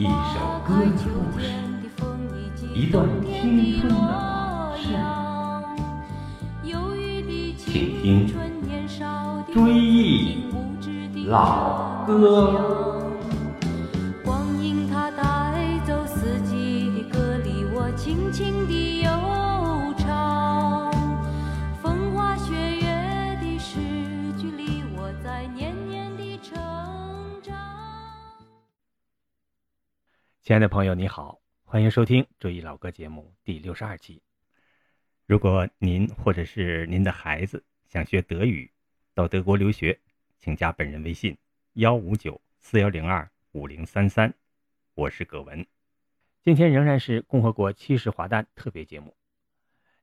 一首歌的故事，一段青春的往事。请听《追忆老歌》。亲爱的朋友，你好，欢迎收听《追忆老歌》节目第六十二期。如果您或者是您的孩子想学德语，到德国留学，请加本人微信：幺五九四幺零二五零三三。我是葛文。今天仍然是共和国七十华诞特别节目。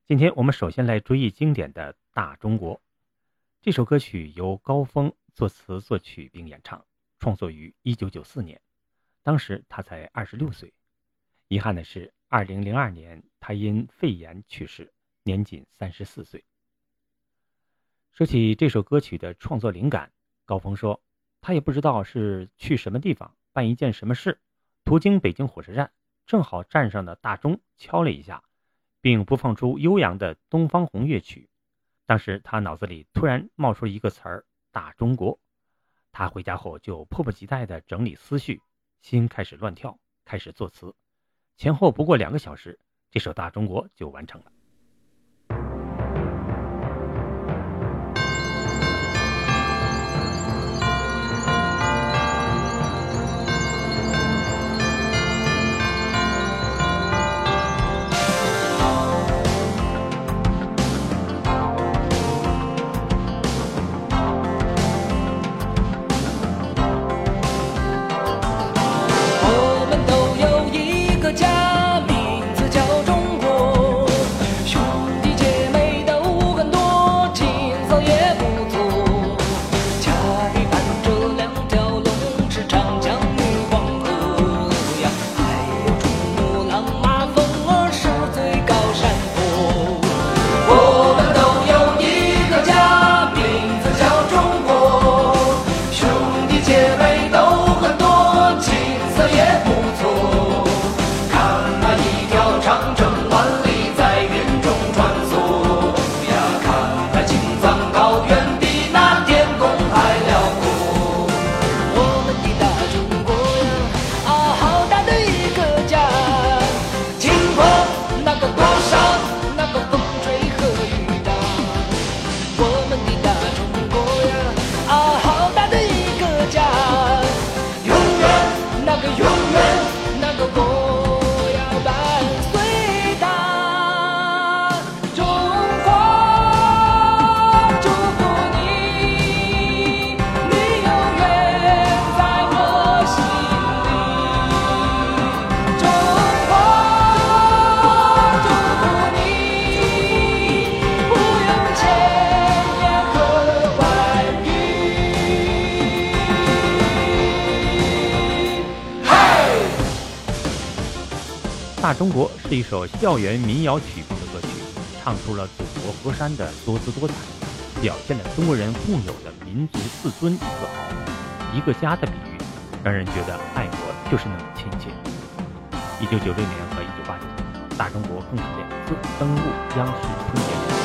今天我们首先来追忆经典的《大中国》这首歌曲，由高峰作词作曲并演唱，创作于一九九四年。当时他才二十六岁，遗憾的是，二零零二年他因肺炎去世，年仅三十四岁。说起这首歌曲的创作灵感，高峰说，他也不知道是去什么地方办一件什么事，途经北京火车站，正好站上的大钟敲了一下，并播放出悠扬的《东方红》乐曲。当时他脑子里突然冒出一个词儿“大中国”，他回家后就迫不及待地整理思绪。心开始乱跳，开始作词，前后不过两个小时，这首《大中国》就完成了。大中国》是一首校园民谣曲风的歌曲，唱出了祖国河山的多姿多彩，表现了中国人固有的民族自尊与自豪。一个家的比喻，让人觉得爱国就是那么亲切。一九九六年和一九八九年，《大中国》共两次登陆央视春节联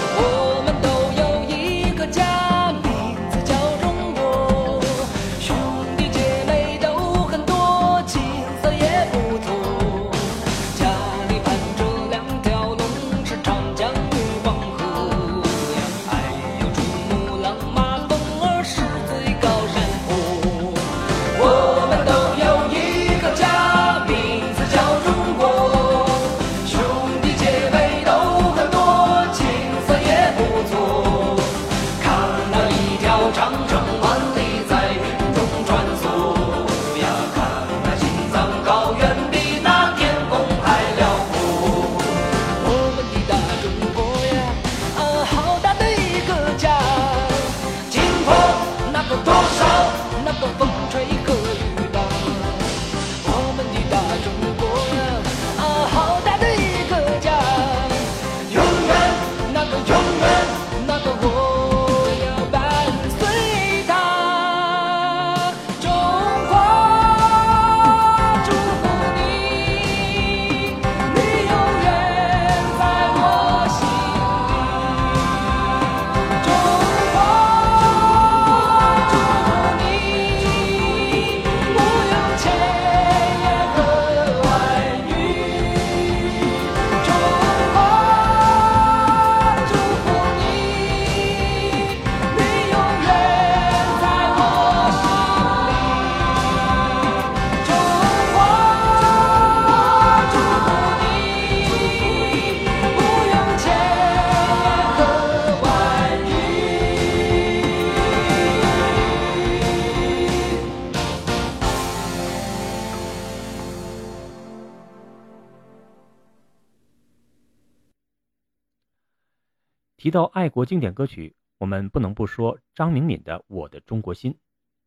提到爱国经典歌曲，我们不能不说张明敏的《我的中国心》，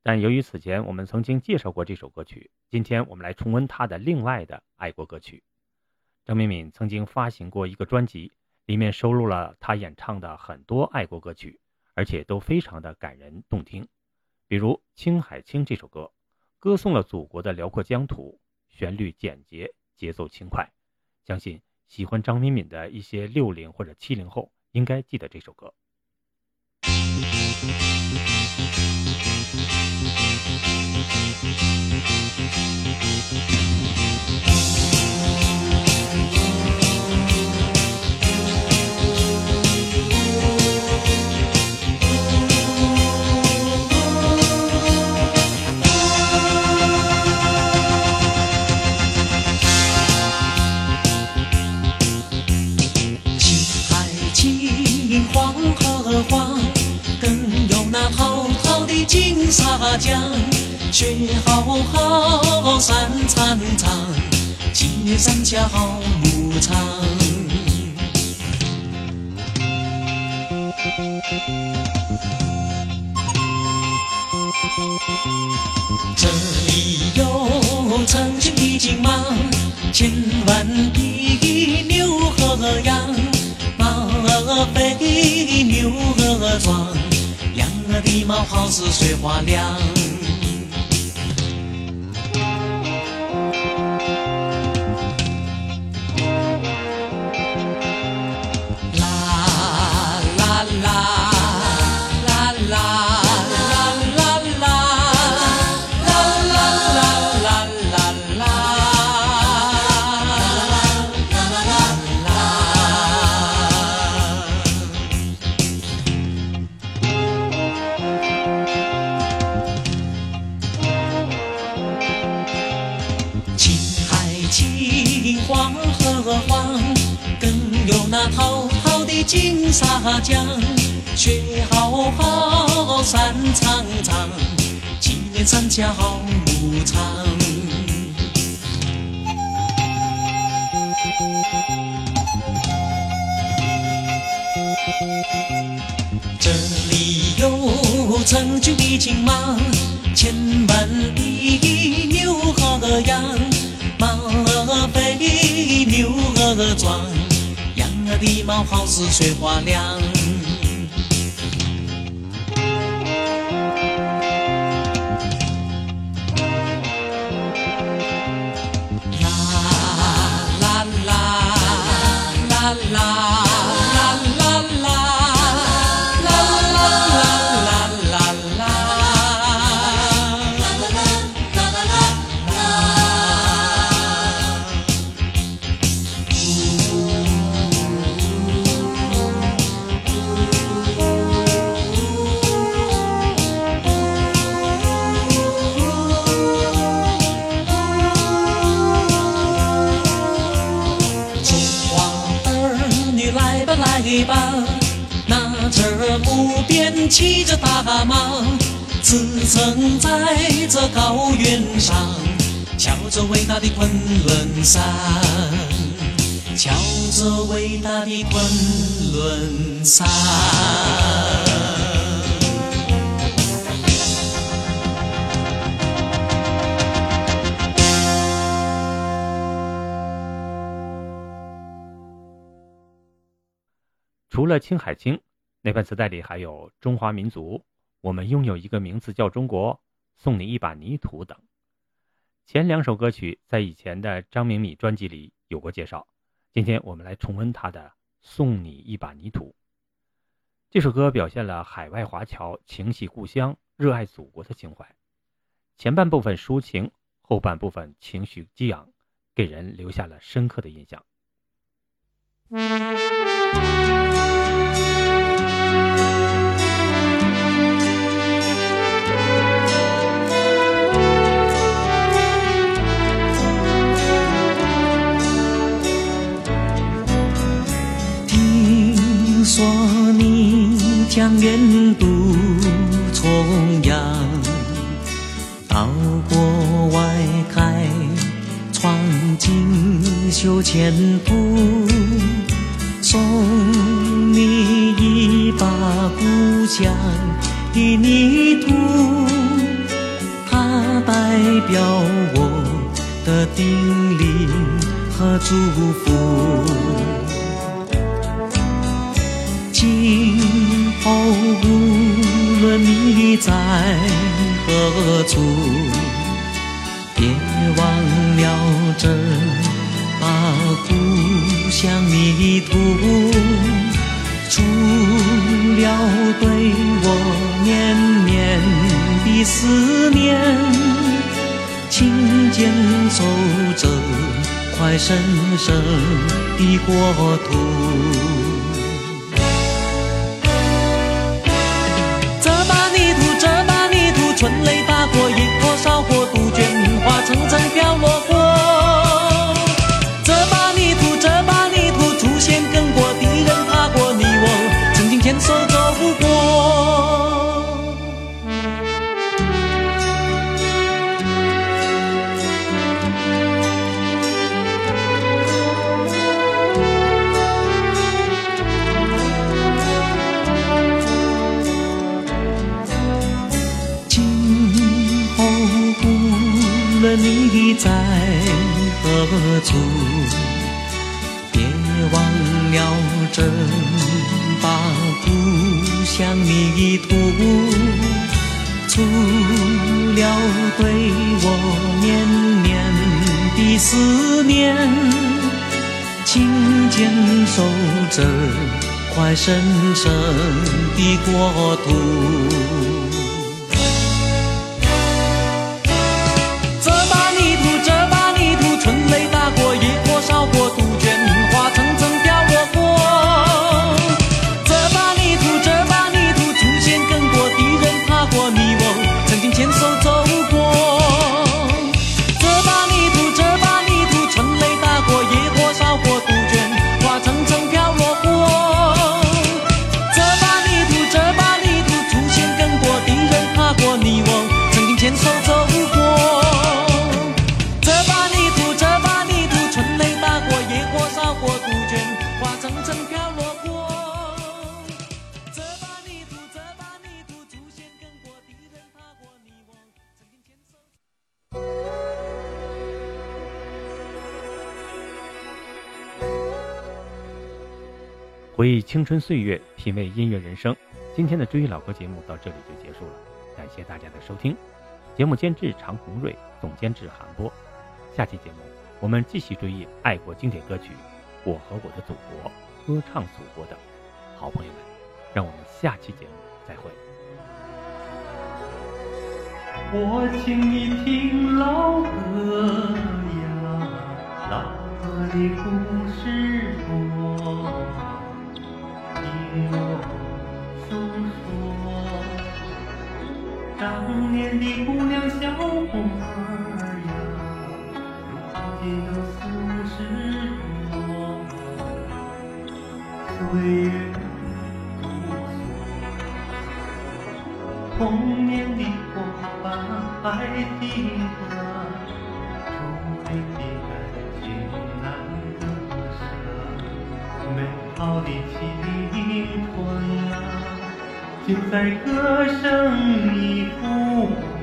但由于此前我们曾经介绍过这首歌曲，今天我们来重温他的另外的爱国歌曲。张明敏曾经发行过一个专辑，里面收录了他演唱的很多爱国歌曲，而且都非常的感人动听。比如《青海青》这首歌，歌颂了祖国的辽阔疆土，旋律简洁，节奏轻快。相信喜欢张敏敏的一些六零或者七零后。应该记得这首歌。金沙江，雪浩浩，山苍苍，祁连山下好牧场。这里有成群的骏马，千万的牛和羊，马儿肥，牛儿壮。那的毛好似雪花亮。金沙江，雪浩浩，山苍苍，祁连山下好牧场。这里有成群的骏马，千万的牛和羊，马儿肥，牛儿壮。眉毛好似雪花亮啦啦啦啦啦。在吧，拿着牧鞭骑着大马，驰骋在这高原上，瞧着伟大的昆仑山，瞧着伟大的昆仑山。除了青海青。那盘磁带里还有《中华民族》，我们拥有一个名字叫中国，送你一把泥土等。前两首歌曲在以前的张明敏专辑里有过介绍，今天我们来重温他的《送你一把泥土》。这首歌表现了海外华侨情系故乡、热爱祖国的情怀。前半部分抒情，后半部分情绪激昂，给人留下了深刻的印象。将远渡重洋，到国外开创锦绣前途，送你一把故。乡的泥土，它代表我的叮咛和祝福。后无论你在何处，别忘了这把故乡泥土，除了对我绵绵的思念，请坚守这块神圣的国土。春雷打过，野火烧过，杜鹃花层层飘落在何处，别忘了这把故乡泥土，除了对我绵绵的思念，请坚守这块神圣的国土。青春岁月，品味音乐人生。今天的追忆老歌节目到这里就结束了，感谢大家的收听。节目监制常红瑞，总监制韩波。下期节目我们继续追忆爱国经典歌曲《我和我的祖国》，歌唱祖国的好朋友们。让我们下期节目再会。我请你听老歌呀，老歌的故事当年的姑娘小伙儿呀，如今都四十多，岁月如梭。童年的伙伴还记得，就在歌声里复活。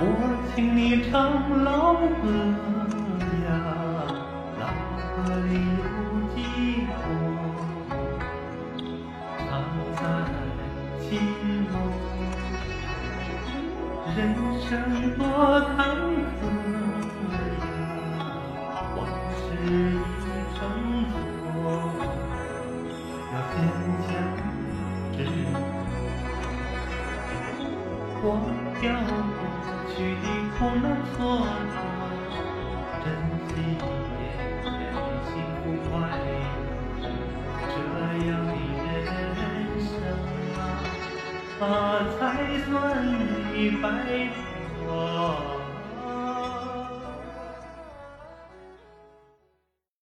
我请你唱老歌 my